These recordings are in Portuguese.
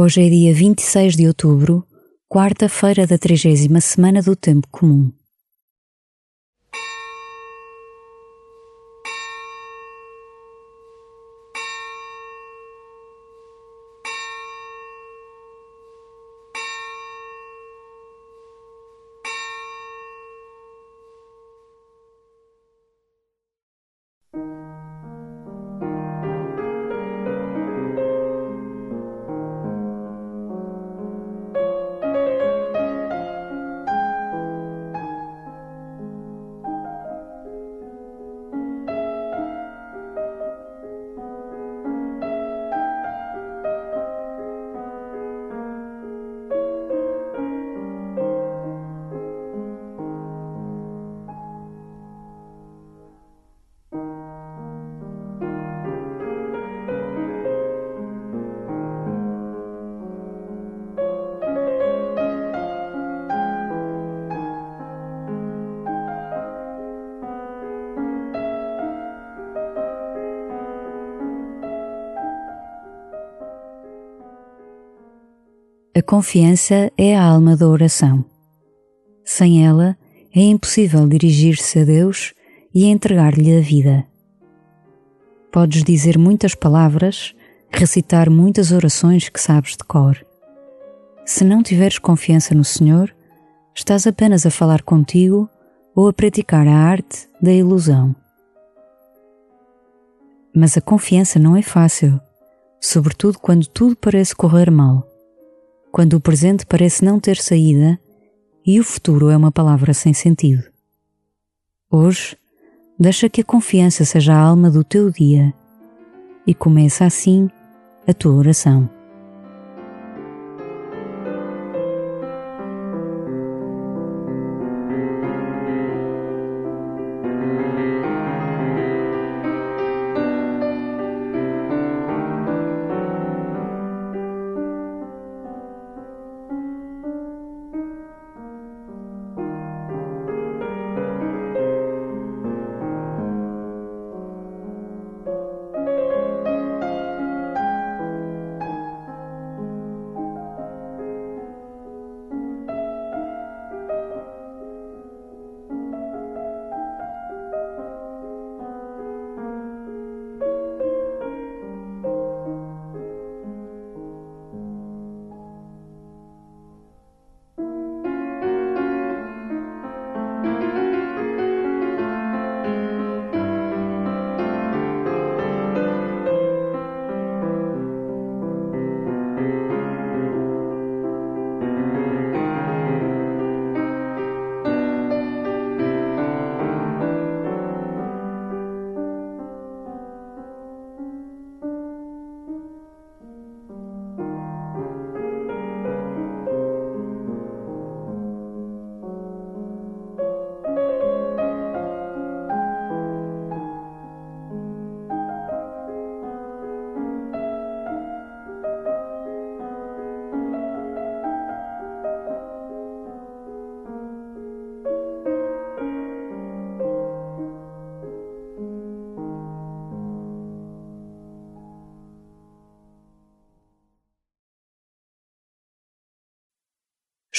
Hoje é dia 26 de outubro, quarta-feira da trigésima semana do Tempo Comum. A confiança é a alma da oração. Sem ela, é impossível dirigir-se a Deus e entregar-lhe a vida. Podes dizer muitas palavras, recitar muitas orações que sabes de cor. Se não tiveres confiança no Senhor, estás apenas a falar contigo ou a praticar a arte da ilusão. Mas a confiança não é fácil, sobretudo quando tudo parece correr mal quando o presente parece não ter saída e o futuro é uma palavra sem sentido. Hoje, deixa que a confiança seja a alma do teu dia e começa assim a tua oração.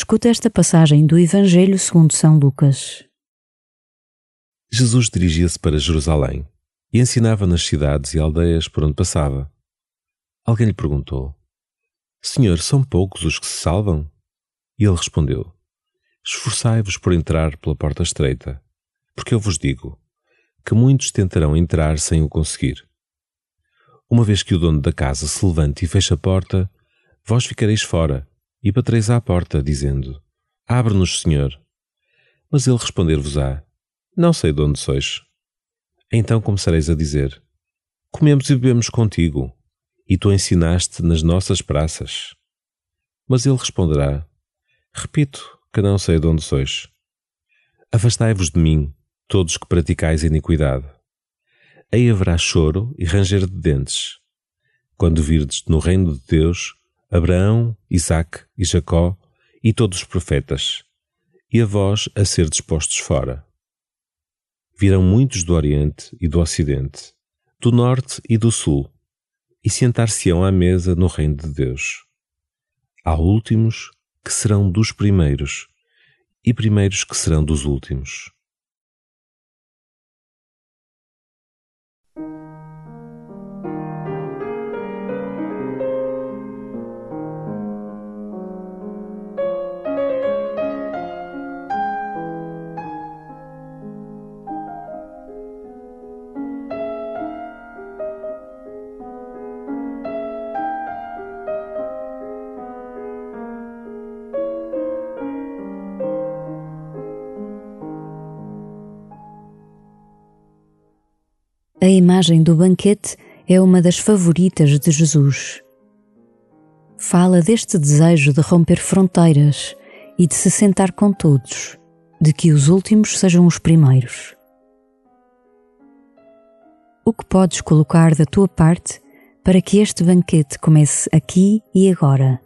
Escuta esta passagem do Evangelho segundo São Lucas. Jesus dirigia-se para Jerusalém e ensinava nas cidades e aldeias por onde passava. Alguém lhe perguntou: Senhor, são poucos os que se salvam? E ele respondeu: Esforçai-vos por entrar pela porta estreita, porque eu vos digo que muitos tentarão entrar sem o conseguir. Uma vez que o dono da casa se levante e feche a porta, vós ficareis fora e batereis à porta, dizendo: Abre-nos, Senhor. Mas ele responder-vos-á: Não sei de onde sois. Então começareis a dizer: Comemos e bebemos contigo, e tu ensinaste nas nossas praças. Mas ele responderá: Repito que não sei de onde sois. Afastai-vos de mim, todos que praticais iniquidade. Aí haverá choro e ranger de dentes, quando virdes no reino de Deus Abraão, Isaque e Jacó e todos os profetas, e a vós a ser dispostos fora. Virão muitos do Oriente e do Ocidente, do Norte e do Sul, e sentar-se-ão à mesa no reino de Deus. Há últimos que serão dos primeiros, e primeiros que serão dos últimos. Imagem do banquete é uma das favoritas de Jesus. Fala deste desejo de romper fronteiras e de se sentar com todos, de que os últimos sejam os primeiros. O que podes colocar da tua parte para que este banquete comece aqui e agora?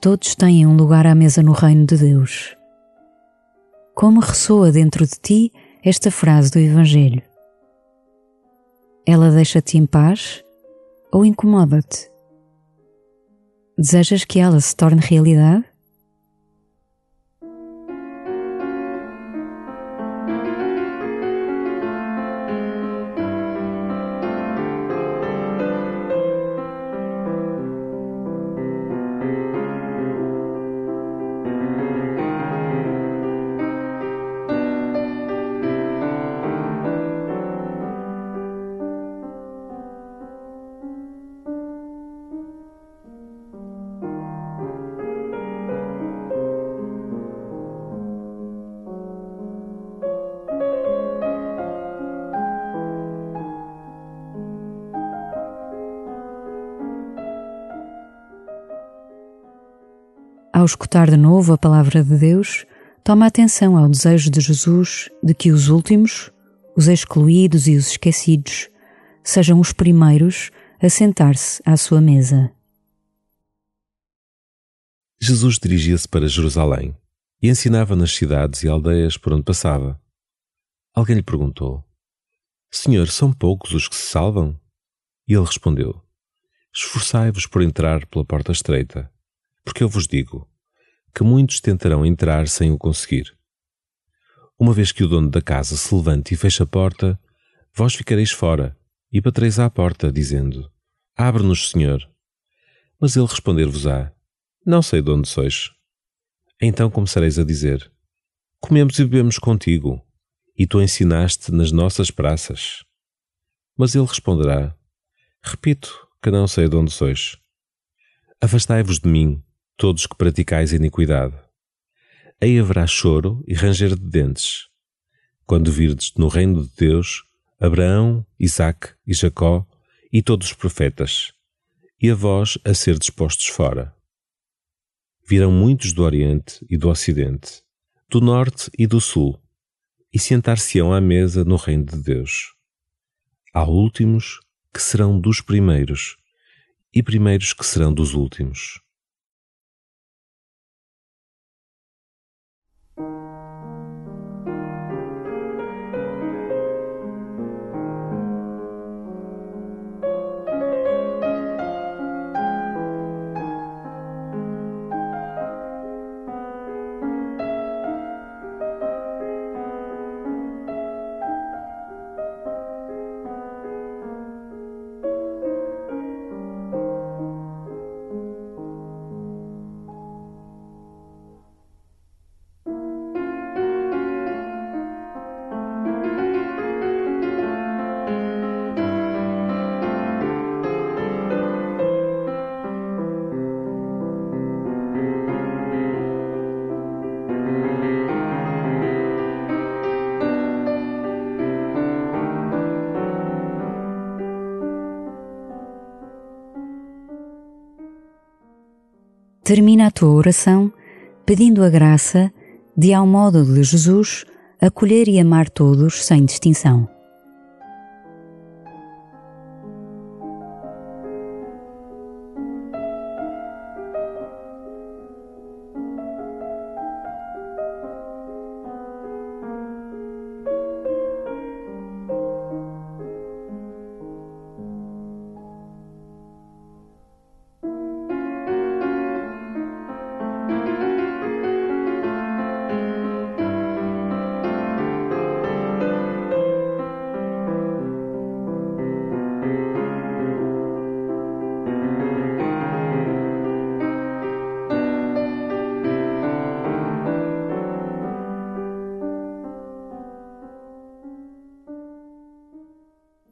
Todos têm um lugar à mesa no reino de Deus. Como ressoa dentro de ti esta frase do Evangelho? Ela deixa-te em paz ou incomoda-te? Desejas que ela se torne realidade? Ao escutar de novo a palavra de Deus, toma atenção ao desejo de Jesus de que os últimos, os excluídos e os esquecidos, sejam os primeiros a sentar-se à sua mesa. Jesus dirigia-se para Jerusalém e ensinava nas cidades e aldeias por onde passava. Alguém lhe perguntou: Senhor, são poucos os que se salvam? E ele respondeu: Esforçai-vos por entrar pela porta estreita, porque eu vos digo: que muitos tentarão entrar sem o conseguir. Uma vez que o dono da casa se levante e feche a porta, vós ficareis fora e batereis à porta, dizendo: Abre-nos, Senhor. Mas ele responder-vos-á: Não sei de onde sois. Então começareis a dizer: Comemos e bebemos contigo, e tu ensinaste nas nossas praças. Mas ele responderá: Repito que não sei de onde sois. Afastai-vos de mim, todos que praticais iniquidade. Aí haverá choro e ranger de dentes, quando virdes no reino de Deus Abraão, Isaque e Jacó e todos os profetas, e a vós a ser dispostos fora. Virão muitos do Oriente e do Ocidente, do Norte e do Sul, e sentar-se-ão à mesa no reino de Deus. Há últimos que serão dos primeiros, e primeiros que serão dos últimos. Termina a tua oração pedindo a graça de, ao modo de Jesus, acolher e amar todos sem distinção.